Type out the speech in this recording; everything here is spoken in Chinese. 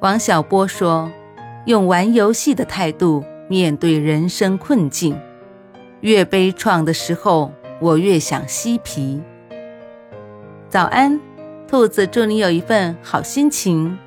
王小波说：“用玩游戏的态度面对人生困境，越悲怆的时候，我越想嬉皮。”早安，兔子，祝你有一份好心情。